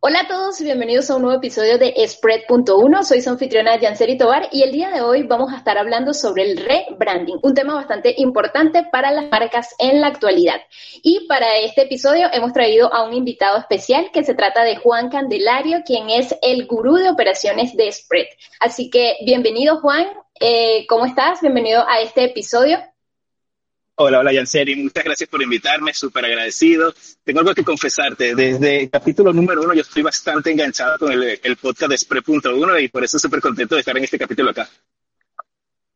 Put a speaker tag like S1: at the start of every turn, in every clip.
S1: Hola a todos y bienvenidos a un nuevo episodio de Spread.1. Soy su anfitriona Yanceri Tobar y el día de hoy vamos a estar hablando sobre el rebranding, un tema bastante importante para las marcas en la actualidad. Y para este episodio hemos traído a un invitado especial que se trata de Juan Candelario, quien es el gurú de operaciones de Spread. Así que bienvenido Juan, eh, ¿cómo estás? Bienvenido a este episodio.
S2: Hola, hola, Yanceri. Muchas gracias por invitarme, súper agradecido. Tengo algo que confesarte. Desde el capítulo número uno, yo estoy bastante enganchado con el, podcast de Spre.1 y por eso súper contento de estar en este capítulo acá.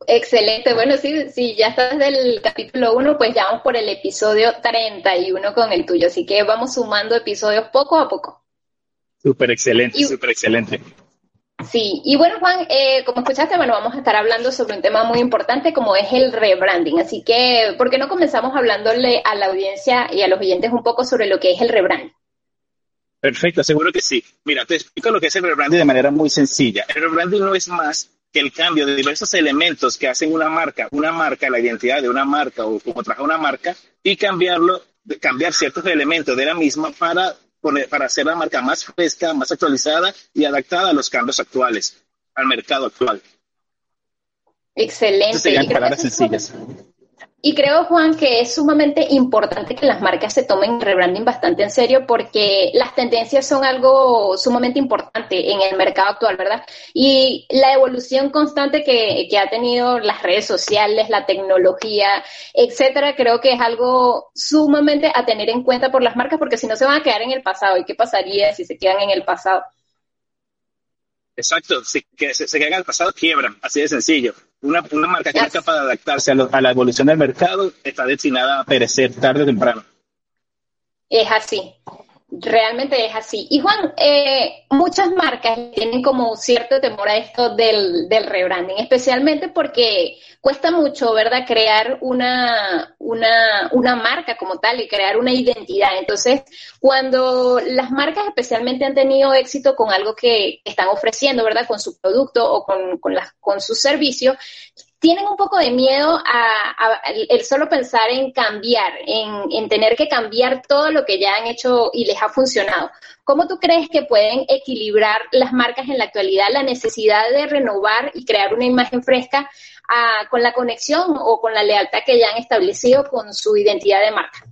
S1: Excelente. Bueno, sí, sí, ya estás desde el capítulo uno, pues ya vamos por el episodio 31 con el tuyo. Así que vamos sumando episodios poco a poco.
S2: Súper excelente, súper excelente.
S1: Sí, y bueno, Juan, eh, como escuchaste, bueno, vamos a estar hablando sobre un tema muy importante como es el rebranding. Así que, ¿por qué no comenzamos hablándole a la audiencia y a los oyentes un poco sobre lo que es el rebranding?
S2: Perfecto, seguro que sí. Mira, te explico lo que es el rebranding de manera muy sencilla. El rebranding no es más que el cambio de diversos elementos que hacen una marca, una marca, la identidad de una marca o como trabaja una marca, y cambiarlo, cambiar ciertos elementos de la misma para para hacer la marca más fresca, más actualizada y adaptada a los cambios actuales, al mercado actual.
S1: Excelente.
S2: palabras sencillas.
S1: Y creo, Juan, que es sumamente importante que las marcas se tomen el rebranding bastante en serio porque las tendencias son algo sumamente importante en el mercado actual, ¿verdad? Y la evolución constante que, que ha tenido las redes sociales, la tecnología, etcétera, creo que es algo sumamente a tener en cuenta por las marcas porque si no se van a quedar en el pasado. ¿Y qué pasaría si se quedan en el pasado?
S2: Exacto, si se, quedan al pasado, quiebran, así de sencillo. Una, una marca que no es capaz de adaptarse a, a la evolución del mercado está destinada a perecer tarde o temprano.
S1: Es así. Realmente es así. Y Juan, eh, muchas marcas tienen como cierto temor a esto del, del, rebranding, especialmente porque cuesta mucho, ¿verdad?, crear una, una, una marca como tal y crear una identidad. Entonces, cuando las marcas especialmente han tenido éxito con algo que están ofreciendo, ¿verdad?, con su producto o con, con, las, con su servicio, tienen un poco de miedo a, el solo pensar en cambiar, en, en, tener que cambiar todo lo que ya han hecho y les ha funcionado. ¿Cómo tú crees que pueden equilibrar las marcas en la actualidad la necesidad de renovar y crear una imagen fresca a, con la conexión o con la lealtad que ya han establecido con su identidad de marca?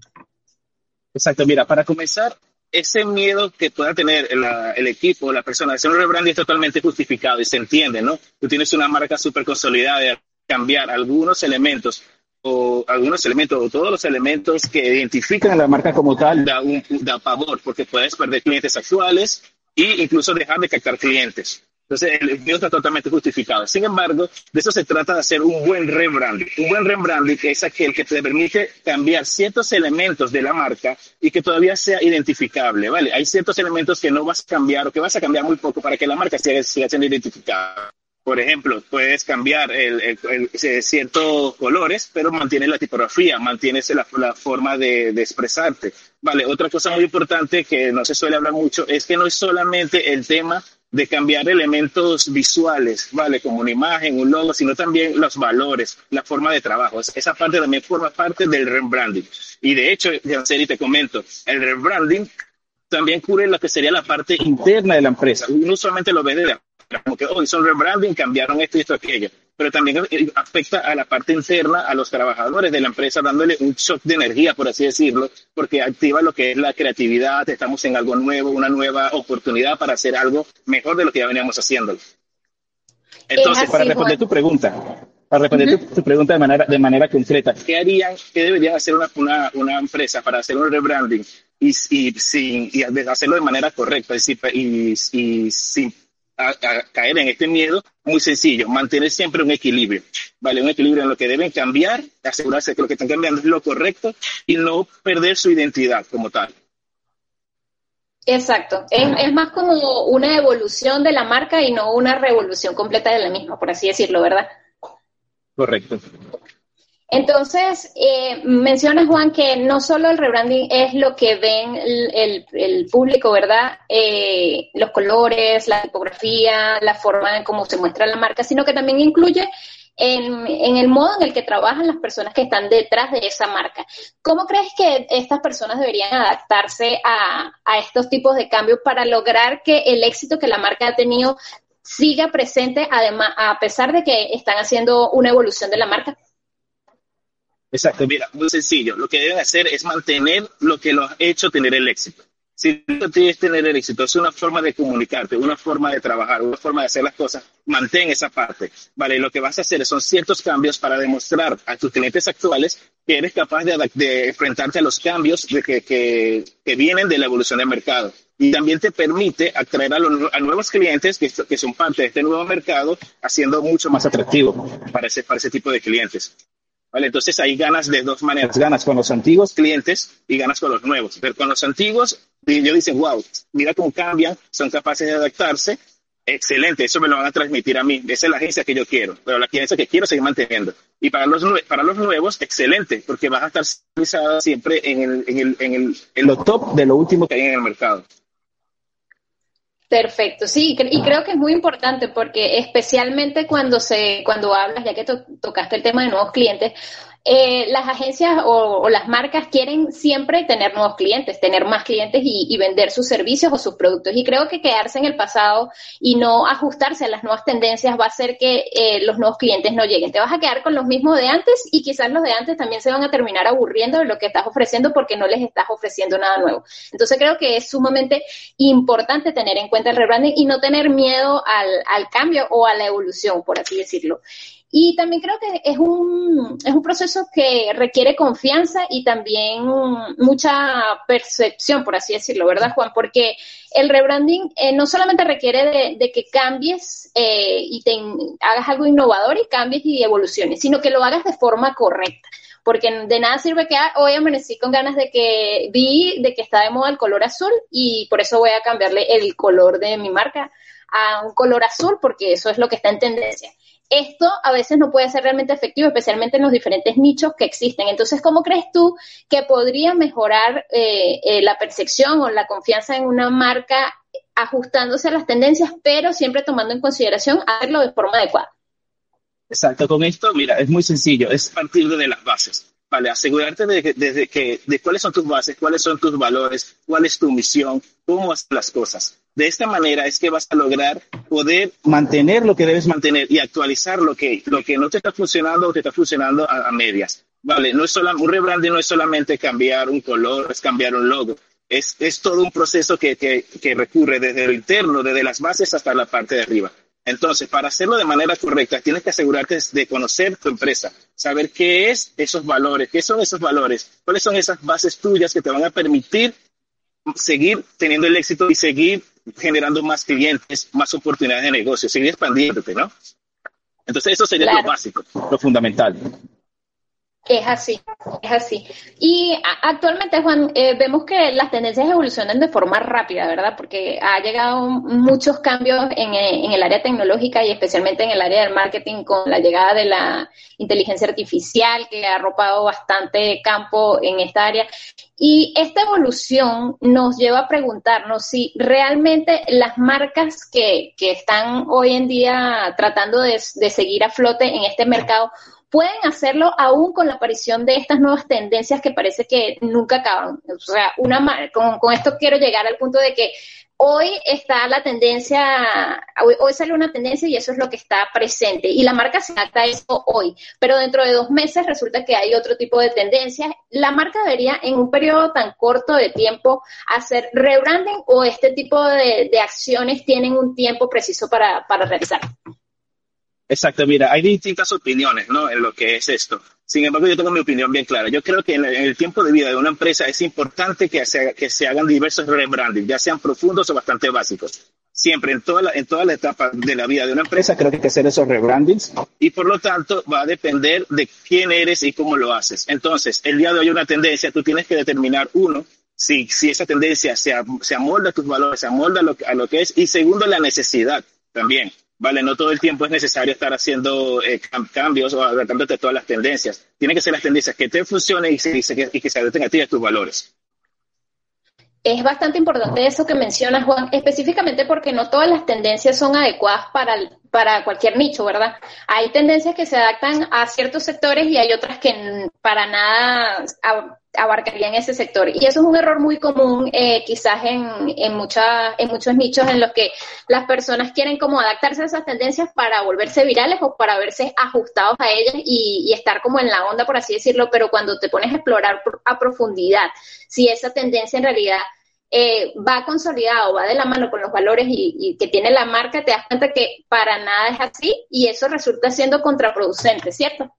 S2: Exacto, mira, para comenzar, ese miedo que pueda tener el, el equipo, la persona, hacer un rebranding es totalmente justificado y se entiende, ¿no? Tú tienes una marca súper consolidada, cambiar algunos elementos o algunos elementos o todos los elementos que identifican a la marca como tal da, un, da pavor porque puedes perder clientes actuales e incluso dejar de captar clientes. Entonces, el miedo está totalmente justificado. Sin embargo, de eso se trata de hacer un buen rebranding. Un buen rebranding es aquel que te permite cambiar ciertos elementos de la marca y que todavía sea identificable, ¿vale? Hay ciertos elementos que no vas a cambiar o que vas a cambiar muy poco para que la marca siga siendo identificada. Por ejemplo, puedes cambiar el, el, el, ciertos colores, pero mantienes la tipografía, mantienes la, forma de, de, expresarte. Vale, otra cosa muy importante que no se suele hablar mucho es que no es solamente el tema de cambiar elementos visuales, ¿vale? Como una imagen, un logo, sino también los valores, la forma de trabajo. Esa parte también forma parte del rebranding. Y de hecho, Janseri, te comento, el rebranding también cubre lo que sería la parte interna de la empresa. Uno solamente lo ve de como que hoy son rebranding, cambiaron esto y esto aquello, pero también afecta a la parte interna, a los trabajadores de la empresa, dándole un shock de energía, por así decirlo, porque activa lo que es la creatividad, estamos en algo nuevo, una nueva oportunidad para hacer algo mejor de lo que ya veníamos haciendo. Entonces, para responder tu pregunta, para responder tu, pregunta de manera, de manera concreta, ¿qué harían, qué debería hacer una, una, una empresa para hacer un rebranding y, y, sin, y hacerlo de manera correcta y, y sin a, caer en este miedo, muy sencillo, mantener siempre un equilibrio, ¿vale? Un equilibrio en lo que deben cambiar, asegurarse que lo que están cambiando es lo correcto y no perder su identidad como tal.
S1: Exacto, es, es, más como una evolución de la marca y no una revolución completa de la misma, por así decirlo, ¿verdad?
S2: Correcto.
S1: Entonces, eh, menciona Juan que no solo el rebranding es lo que ven el, el, público, ¿verdad? Eh, los colores, la tipografía, la forma en cómo se muestra la marca, sino que también incluye en, en, el modo en el que trabajan las personas que están detrás de esa marca. ¿Cómo crees que estas personas deberían adaptarse a, a estos tipos de cambios para lograr que el éxito que la marca ha tenido siga presente, además, a pesar de que están haciendo una evolución de la marca?
S2: Exacto, mira, muy sencillo. Lo que deben hacer es mantener lo que los ha hecho tener el éxito. Si tú quieres tener el éxito, es una forma de comunicarte, una forma de trabajar, una forma de hacer las cosas, mantén esa parte. Vale, lo que vas a hacer son ciertos cambios para demostrar a tus clientes actuales que eres capaz de, de enfrentarte a los cambios de que, que, que, vienen de la evolución del mercado. Y también te permite atraer a, los, a nuevos clientes que, que, son parte de este nuevo mercado, haciendo mucho más atractivo para ese, para ese tipo de clientes. ¿Vale? Entonces ahí ganas de dos maneras, ganas con los antiguos clientes y ganas con los nuevos. Pero con los antiguos, yo dicen, wow, mira cómo cambian, son capaces de adaptarse, excelente, eso me lo van a transmitir a mí, esa es la agencia que yo quiero, pero la agencia que quiero seguir manteniendo. Y para los, para los nuevos, excelente, porque vas a estar siempre en, el, en, el, en, el, en lo top de lo último que hay en el mercado.
S1: Perfecto, sí, y creo que es muy importante porque especialmente cuando se, cuando hablas, ya que to tocaste el tema de nuevos clientes, eh, las agencias o, las marcas quieren siempre tener nuevos clientes, tener más clientes y, vender sus servicios o sus productos. Y creo que quedarse en el pasado y no ajustarse a las nuevas tendencias va a hacer que eh, los nuevos clientes no lleguen. Te vas a quedar con los mismos de antes y quizás los de antes también se van a terminar aburriendo de lo que estás ofreciendo porque no les estás ofreciendo nada nuevo. Entonces creo que es sumamente importante tener en cuenta el rebranding y no tener miedo al cambio o a la evolución, por así decirlo. Y también creo que es un, es un proceso que requiere confianza y también mucha percepción, por así decirlo, ¿verdad, Juan? Porque el rebranding eh, no solamente requiere de, de que cambies eh, y te hagas algo innovador y cambies y evoluciones, sino que lo hagas de forma correcta porque de nada sirve que ah, hoy amanecí con ganas de que vi de que está de moda el color azul y por eso voy a cambiarle el color de mi marca a un color azul porque eso es lo que está en tendencia esto a veces no puede ser realmente efectivo, especialmente en los diferentes nichos que existen. Entonces, ¿cómo crees tú que podría mejorar eh, eh, la percepción o la confianza en una marca ajustándose a las tendencias, pero siempre tomando en consideración hacerlo de forma adecuada?
S2: Exacto, con esto, mira, es muy sencillo, es partir de las bases. Vale, asegurarte de, de, que, de cuáles son tus bases, cuáles son tus valores, cuál es tu misión, cómo hacer las cosas. De esta manera es que vas a lograr poder mantener lo que debes mantener y actualizar lo que, lo que no te está funcionando o te está funcionando a, a medias. Vale, no es solo, un rebranding no es solamente cambiar un color, es cambiar un logo. Es, es todo un proceso que, que, que recurre desde lo interno, desde las bases hasta la parte de arriba. Entonces, para hacerlo de manera correcta, tienes que asegurarte de conocer tu empresa, saber qué es esos valores, qué son esos valores, cuáles son esas bases tuyas que te van a permitir seguir teniendo el éxito y seguir generando más clientes, más oportunidades de negocio, seguir expandiéndote, ¿no? Entonces, eso sería claro. lo básico, lo fundamental.
S1: Es así, es así. Y actualmente, Juan, eh, vemos que las tendencias evolucionan de forma rápida, ¿verdad? Porque ha llegado muchos cambios en, en, el área tecnológica y especialmente en el área del marketing con la llegada de la inteligencia artificial que ha arropado bastante campo en esta área. Y esta evolución nos lleva a preguntarnos si realmente las marcas que, que están hoy en día tratando de, de seguir a flote en este mercado pueden hacerlo aún con la aparición de estas nuevas tendencias que parece que nunca acaban. O sea, una, con, con esto quiero llegar al punto de que hoy está la tendencia, hoy, hoy, sale una tendencia y eso es lo que está presente y la marca se adapta a eso hoy, pero dentro de dos meses resulta que hay otro tipo de tendencias. La marca debería en un periodo tan corto de tiempo hacer rebranding o este tipo de, acciones tienen un tiempo preciso para, para realizar.
S2: Exacto, mira, hay distintas opiniones, ¿no? En lo que es esto. Sin embargo, yo tengo mi opinión bien clara. Yo creo que en el tiempo de vida de una empresa es importante que se, que se hagan diversos rebranding, ya sean profundos o bastante básicos. Siempre, en toda, la, en toda la etapa de la vida de una empresa, creo que hay que hacer esos rebrandings y por lo tanto va a depender de quién eres y cómo lo haces. Entonces, el día de hoy una tendencia, tú tienes que determinar, uno, si, si esa tendencia se, se amolda a tus valores, se amolda a lo, a lo que es, y segundo, la necesidad también. Vale, no todo el tiempo es necesario estar haciendo eh, cambios o adaptándote a todas las tendencias. Tienen que ser las tendencias que te funcionen y, y que se adapten a ti y a tus valores.
S1: es bastante importante eso que mencionas, Juan, específicamente porque no todas las tendencias son adecuadas para, para cualquier nicho, ¿verdad? Hay tendencias que se adaptan a ciertos sectores y hay otras que para nada abarcarían ese sector. Y eso es un error muy común eh, quizás en, en, mucha, en muchos nichos en los que las personas quieren como adaptarse a esas tendencias para volverse virales o para verse ajustados a ellas y, y estar como en la onda, por así decirlo, pero cuando te pones a explorar a profundidad si esa tendencia en realidad eh, va consolidado, va de la mano con los valores y, que tiene la marca, te das cuenta que para nada es así y eso resulta siendo contraproducente, ¿cierto?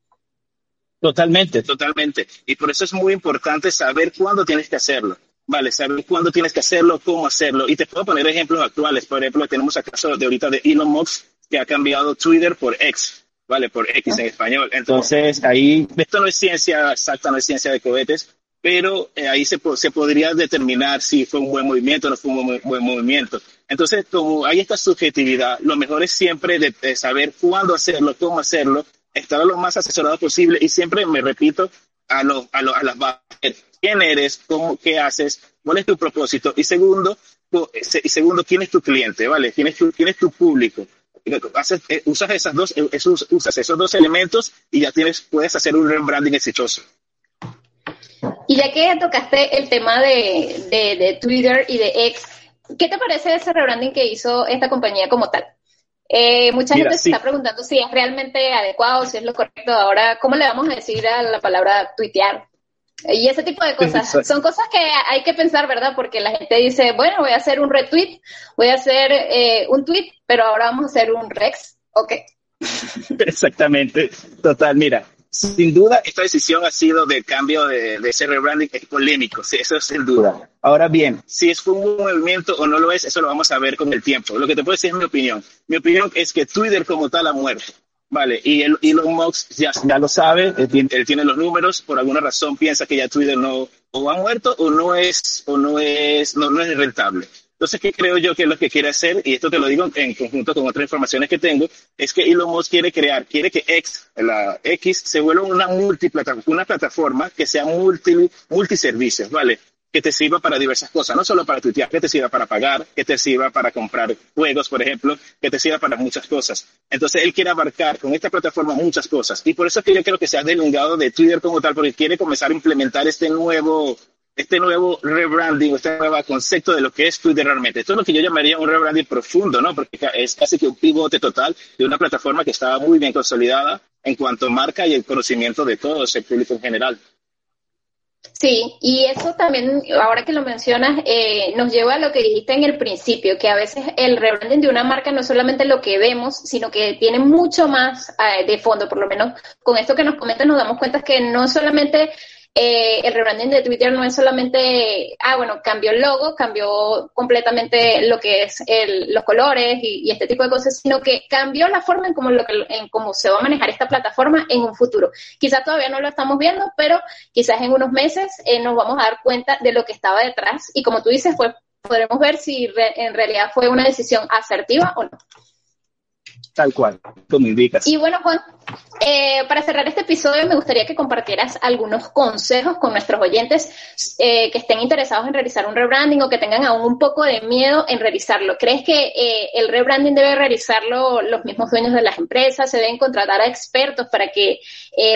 S2: Totalmente, totalmente. Y por eso es muy importante saber cuándo tienes que hacerlo. Vale, saber cuándo tienes que hacerlo, cómo hacerlo. Y te puedo poner ejemplos actuales. Por ejemplo, tenemos el caso de ahorita de Elon Musk, que ha cambiado Twitter por X, ¿vale? Por X en español. Entonces, ahí, esto no es ciencia exacta, no es ciencia de cohetes, pero eh, ahí se, se, podría determinar si fue un buen movimiento o no fue un buen, movimiento. Entonces, como hay esta subjetividad, lo mejor es siempre de, saber cuándo hacerlo, cómo hacerlo, estar lo más asesorado posible y siempre me repito a, los a, a las bases. ¿Quién eres? Cómo, ¿Qué haces? ¿Cuál es tu propósito? Y segundo, y segundo ¿quién es tu cliente? ¿Vale? ¿Quién es tu, quién es tu público? Haces, eh, usas, esas dos, esos, usas esos dos elementos y ya tienes, puedes hacer un rebranding exitoso.
S1: Y ya que tocaste el tema de, de, Twitter y de X, ¿qué te parece ese rebranding que hizo esta compañía como tal? Eh, mucha gente se está preguntando si es realmente adecuado, si es lo correcto. Ahora, ¿cómo le vamos a decir a la palabra tuitear? Y ese tipo de cosas. Son cosas que hay que pensar, ¿verdad? Porque la gente dice, bueno, voy a hacer un retweet, voy a hacer eh, un tweet, pero ahora vamos a hacer un rex. Ok.
S2: Exactamente. Total, mira, sin duda, esta decisión ha sido de cambio de, ese rebranding, es polémico, sí, eso es sin duda. Ahora bien, si es un movimiento o no lo es, eso lo vamos a ver con el tiempo. Lo que te puedo decir es mi opinión. Mi opinión es que Twitter como tal ha muerto. Vale, y el, Elon Musk ya, ya lo sabe, él tiene, él tiene, los números, por alguna razón piensa que ya Twitter no o ha muerto o no es o no es no, no es rentable. Entonces, ¿qué creo yo que es lo que quiere hacer? Y esto te lo digo en conjunto con otras informaciones que tengo, es que Elon Musk quiere crear, quiere que X, la X, se vuelva una multiplataforma, una plataforma que sea multi, multiservicios, ¿vale? que te sirva para diversas cosas, no solo para tuitear, que te sirva para pagar, que te sirva para comprar juegos, por ejemplo, que te sirva para muchas cosas. Entonces, él quiere abarcar con esta plataforma muchas cosas. Y por eso es que yo creo que se ha delungado de Twitter como tal, porque quiere comenzar a implementar este nuevo este nuevo rebranding, este nuevo concepto de lo que es Twitter realmente. Esto es lo que yo llamaría un rebranding profundo, ¿no? Porque es casi que un pivote total de una plataforma que estaba muy bien consolidada en cuanto a marca y el conocimiento de todo el público en general.
S1: Sí, y eso también, ahora que lo mencionas, eh, nos lleva a lo que dijiste en el principio, que a veces el rebranding de una marca no es solamente lo que vemos, sino que tiene mucho más eh, de fondo, por lo menos con esto que nos comentas nos damos cuenta que no solamente eh, el rebranding de Twitter no es solamente, ah, bueno, cambió el logo, cambió completamente lo que es el, los colores y, este tipo de cosas, sino que cambió la forma en cómo, lo que, en cómo se va a manejar esta plataforma en un futuro. Quizás todavía no lo estamos viendo, pero quizás en unos meses eh, nos vamos a dar cuenta de lo que estaba detrás y como tú dices, pues podremos ver si en realidad fue una decisión asertiva o no.
S2: Tal cual, como indicas.
S1: Y bueno, Juan, eh, para cerrar este episodio me gustaría que compartieras algunos consejos con nuestros oyentes eh, que estén interesados en realizar un rebranding o que tengan aún un poco de miedo en realizarlo. ¿Crees que eh, el rebranding debe realizarlo los mismos dueños de las empresas? ¿Se deben contratar a expertos para que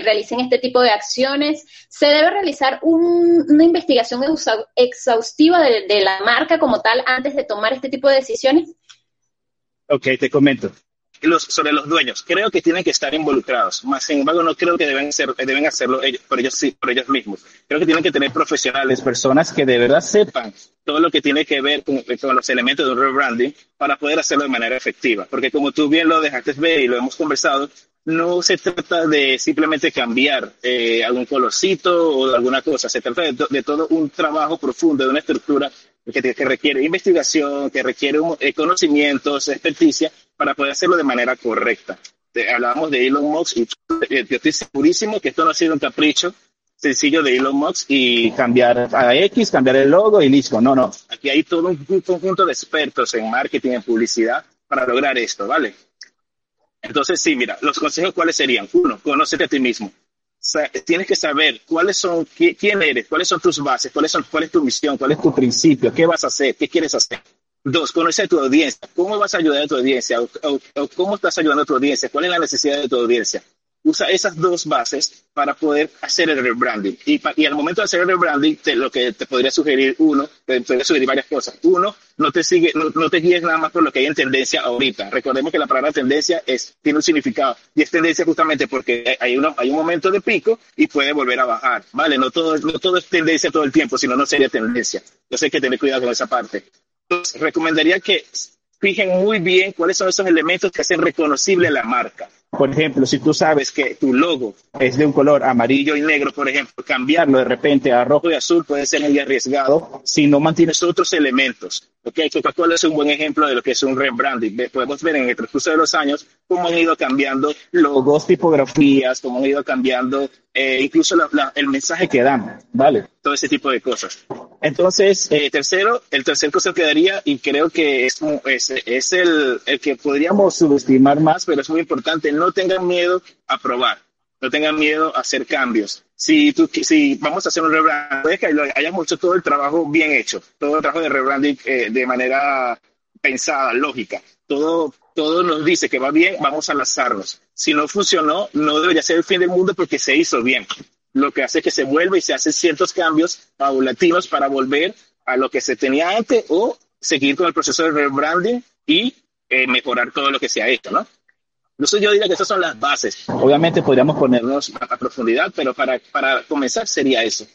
S1: realicen este tipo de acciones? ¿Se debe realizar una investigación exhaustiva de la marca como tal antes de tomar este tipo de decisiones?
S2: Ok, te comento los, sobre los dueños. Creo que tienen que estar involucrados. Más sin embargo, no creo que deben, ser, deben hacerlo ellos, por ellos sí, por ellos mismos. Creo que tienen que tener profesionales, personas que de verdad sepan todo lo que tiene que ver con, los elementos de un rebranding para poder hacerlo de manera efectiva. Porque como tú bien lo dejaste ver y lo hemos conversado, no se trata de simplemente cambiar eh, algún colorcito o alguna cosa, se trata de, todo un trabajo profundo, de una estructura que, requiere investigación, que requiere eh, conocimientos, experticia, para poder hacerlo de manera correcta. hablábamos de Elon Musk y yo estoy segurísimo que esto no ha sido un capricho sencillo de Elon Musk y cambiar a X, cambiar el logo y listo. No, no. Aquí hay todo un, conjunto de expertos en marketing, en publicidad para lograr esto, ¿vale? Entonces, sí, mira, los consejos cuáles serían. Uno, conócete a ti mismo. tienes que saber cuáles son, quién eres, cuáles son tus bases, cuáles son, cuál es tu misión, cuál es tu principio, qué vas a hacer, qué quieres hacer. Dos, conocer a tu audiencia. ¿Cómo vas a ayudar a tu audiencia? o, cómo estás ayudando a tu audiencia? ¿Cuál es la necesidad de tu audiencia? usa esas dos bases para poder hacer el rebranding. Y, y al momento de hacer el rebranding, lo que te podría sugerir uno, te podría sugerir varias cosas. Uno, no te sigue, no, te guíes nada más por lo que hay en tendencia ahorita. Recordemos que la palabra tendencia es, tiene un significado y es tendencia justamente porque hay, uno, hay un momento de pico y puede volver a bajar, ¿vale? No todo, no todo es tendencia todo el tiempo, sino no sería tendencia. Entonces hay que tener cuidado con esa parte. Recomendaría que fijen muy bien cuáles son esos elementos que hacen reconocible la marca. Por ejemplo, si tú sabes que tu logo es de un color amarillo y negro, por ejemplo, cambiarlo de repente a rojo y azul puede ser muy arriesgado si no mantienes otros elementos. Okay, Coca-Cola es un buen ejemplo de lo que es un rebranding. Podemos ver en el transcurso de los años cómo han ido cambiando logos, tipografías, cómo han ido cambiando eh, incluso el mensaje que dan, ¿vale? Todo ese tipo de cosas. Entonces, eh, tercero, el tercer cosa que daría, y creo que es, es, es el, el, que podríamos subestimar más, pero es muy importante, no tengan miedo a probar, no tengan miedo a hacer cambios. Si, vamos a hacer un rebranding, que hayamos hecho todo el trabajo bien hecho, todo el trabajo de rebranding eh, de manera pensada, lógica. Todo, todo nos dice que va bien, vamos a lanzarnos. Si no funcionó, no debería ser el fin del mundo porque se hizo bien lo que hace que se vuelva y se hacen ciertos cambios paulatinos para volver a lo que se tenía antes o seguir con el proceso de rebranding y eh, mejorar todo lo que se ha hecho, ¿no? Entonces yo diría que esas son las bases. Obviamente podríamos ponernos a, profundidad, pero para, para comenzar sería eso.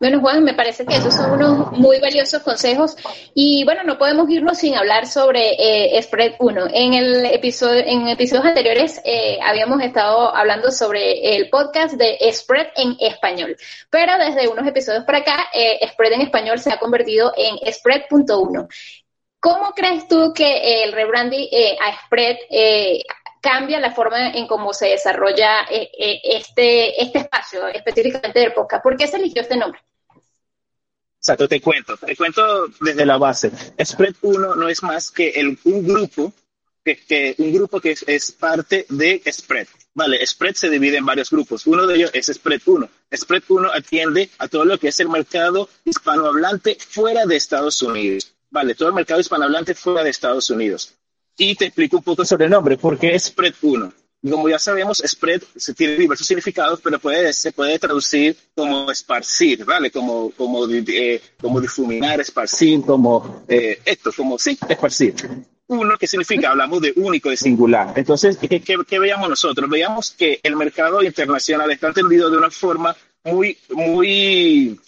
S1: Bueno, Juan, me parece que esos son unos muy valiosos consejos y bueno, no podemos irnos sin hablar sobre eh, Spread 1. En el episodio, en episodios anteriores eh, habíamos estado hablando sobre el podcast de Spread en español, pero desde unos episodios para acá, eh, Spread en español se ha convertido en Spread.1. ¿Cómo crees tú que el rebranding a Spread cambia la forma en cómo se desarrolla este, este espacio específicamente del podcast? ¿Por qué se eligió este nombre?
S2: Exacto, te cuento, te cuento desde la base. Spread 1 no es más que un grupo que, un grupo que es, es, parte de Spread. Vale, Spread se divide en varios grupos. Uno de ellos es Spread 1. Spread 1 atiende a todo lo que es el mercado hispanohablante fuera de Estados Unidos. Vale, todo el mercado hispanohablante fuera de Estados Unidos. Y te explico un poco sobre el nombre, porque es Spread 1 como ya sabemos, spread tiene diversos significados, pero puede, se puede traducir como esparcir, ¿vale? Como, como, eh, como difuminar, esparcir, como eh, esto, como sí, esparcir. Uno, ¿qué significa? Hablamos de único, de singular. Entonces, ¿qué, qué, veíamos nosotros? Veíamos que el mercado internacional está entendido de una forma muy, muy,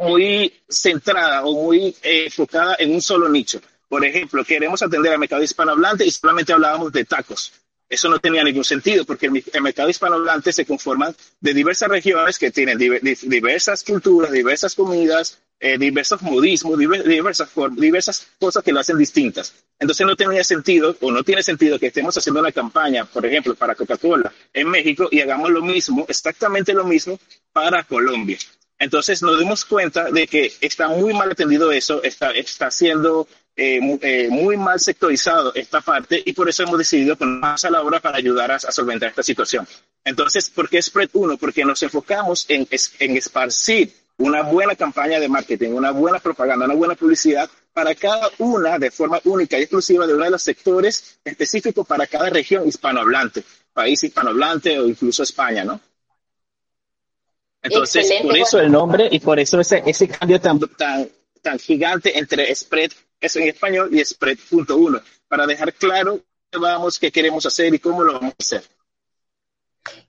S2: muy centrada o muy eh, enfocada en un solo nicho. Por ejemplo, queremos atender al mercado hispanohablante y solamente hablábamos de tacos eso no tenía ningún sentido porque el, mercado hispanohablante se conforma de diversas regiones que tienen diversas culturas, diversas comidas, eh, diversos modismos, diversas, diversas cosas que lo hacen distintas. Entonces no tenía sentido o no tiene sentido que estemos haciendo una campaña, por ejemplo, para Coca-Cola en México y hagamos lo mismo, exactamente lo mismo para Colombia. Entonces nos dimos cuenta de que está muy mal atendido eso, está, está siendo eh, eh, muy mal sectorizado esta parte y por eso hemos decidido poner más a la obra para ayudar a, solventar esta situación. Entonces, ¿por qué Spread 1? Porque nos enfocamos en, en esparcir una buena campaña de marketing, una buena propaganda, una buena publicidad para cada una de forma única y exclusiva de uno de los sectores específicos para cada región hispanohablante, país hispanohablante o incluso España, ¿no? Entonces, por eso el nombre y por eso ese, ese cambio tan, tan, tan gigante entre spread, eso en español, y spread.1, para dejar claro qué vamos, qué queremos hacer y cómo lo vamos a hacer.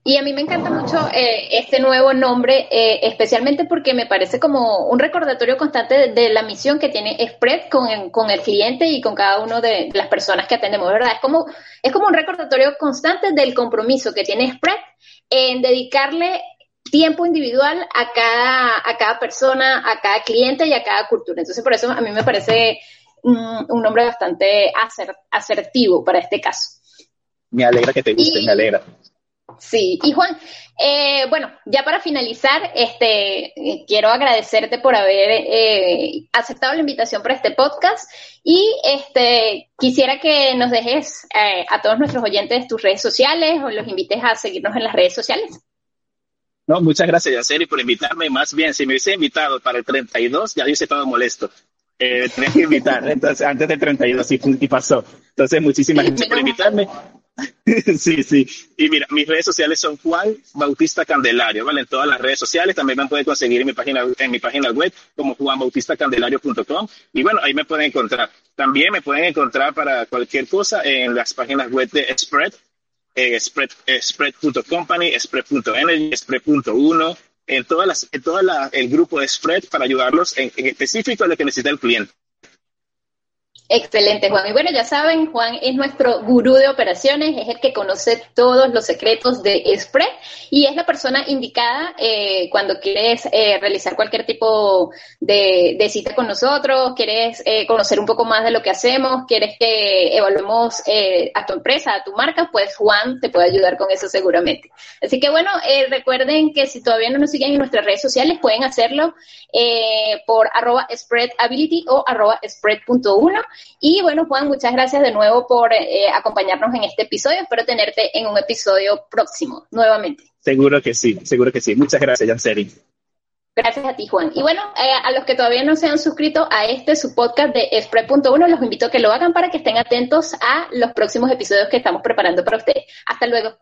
S1: Y a mí me encanta mucho eh, este nuevo nombre, eh, especialmente porque me parece como un recordatorio constante de, la misión que tiene Spread con el, con el cliente y con cada una de las personas que atendemos, ¿verdad? Es como, es como un recordatorio constante del compromiso que tiene Spread en dedicarle tiempo individual a cada, a cada persona, a cada cliente y a cada cultura. Entonces, por eso a mí me parece un, nombre bastante asertivo para este caso.
S2: Me alegra que te guste, me alegra.
S1: Sí, y Juan, eh, bueno, ya para finalizar, este, quiero agradecerte por haber eh, aceptado la invitación para este podcast y este, quisiera que nos dejes eh, a todos nuestros oyentes tus redes sociales o los invites a seguirnos en las redes sociales.
S2: No, muchas gracias, Yaceri, por invitarme. Más bien, si me hubiese invitado para el 32, ya hubiese estado molesto. Eh, tenía que invitar, entonces, antes del 32 y, y pasó. Entonces, muchísimas gracias por invitarme. sí, sí. Y mira, mis redes sociales son Juan Bautista Candelario, ¿vale? En todas las redes sociales. También me pueden conseguir en mi página, en mi página web como juanbautistacandelario.com. Y bueno, ahí me pueden encontrar. También me pueden encontrar para cualquier cosa en las páginas web de Spread, eh, Spread, eh, Spread.company, Spread.energy, Spread.1, en todas las, en toda el grupo de Spread para ayudarlos en, en específico a lo que necesita el cliente.
S1: Excelente, Juan. Y bueno, ya saben, Juan es nuestro gurú de operaciones, es el que conoce todos los secretos de Spread y es la persona indicada eh, cuando quieres eh, realizar cualquier tipo de, cita con nosotros, quieres eh, conocer un poco más de lo que hacemos, quieres que evaluemos a tu empresa, a tu marca, pues Juan te puede ayudar con eso seguramente. Así que bueno, recuerden que si todavía no nos siguen en nuestras redes sociales, pueden hacerlo por arroba spreadability o arroba spread.1 y bueno, Juan, muchas gracias de nuevo por eh, acompañarnos en este episodio. Espero tenerte en un episodio próximo, nuevamente.
S2: Seguro que sí, seguro que sí. Muchas gracias, Janseri.
S1: Gracias a ti, Juan. Y bueno, eh, a los que todavía no se han suscrito a este, su podcast de Spread.1, los invito a que lo hagan para que estén atentos a los próximos episodios que estamos preparando para ustedes. Hasta luego.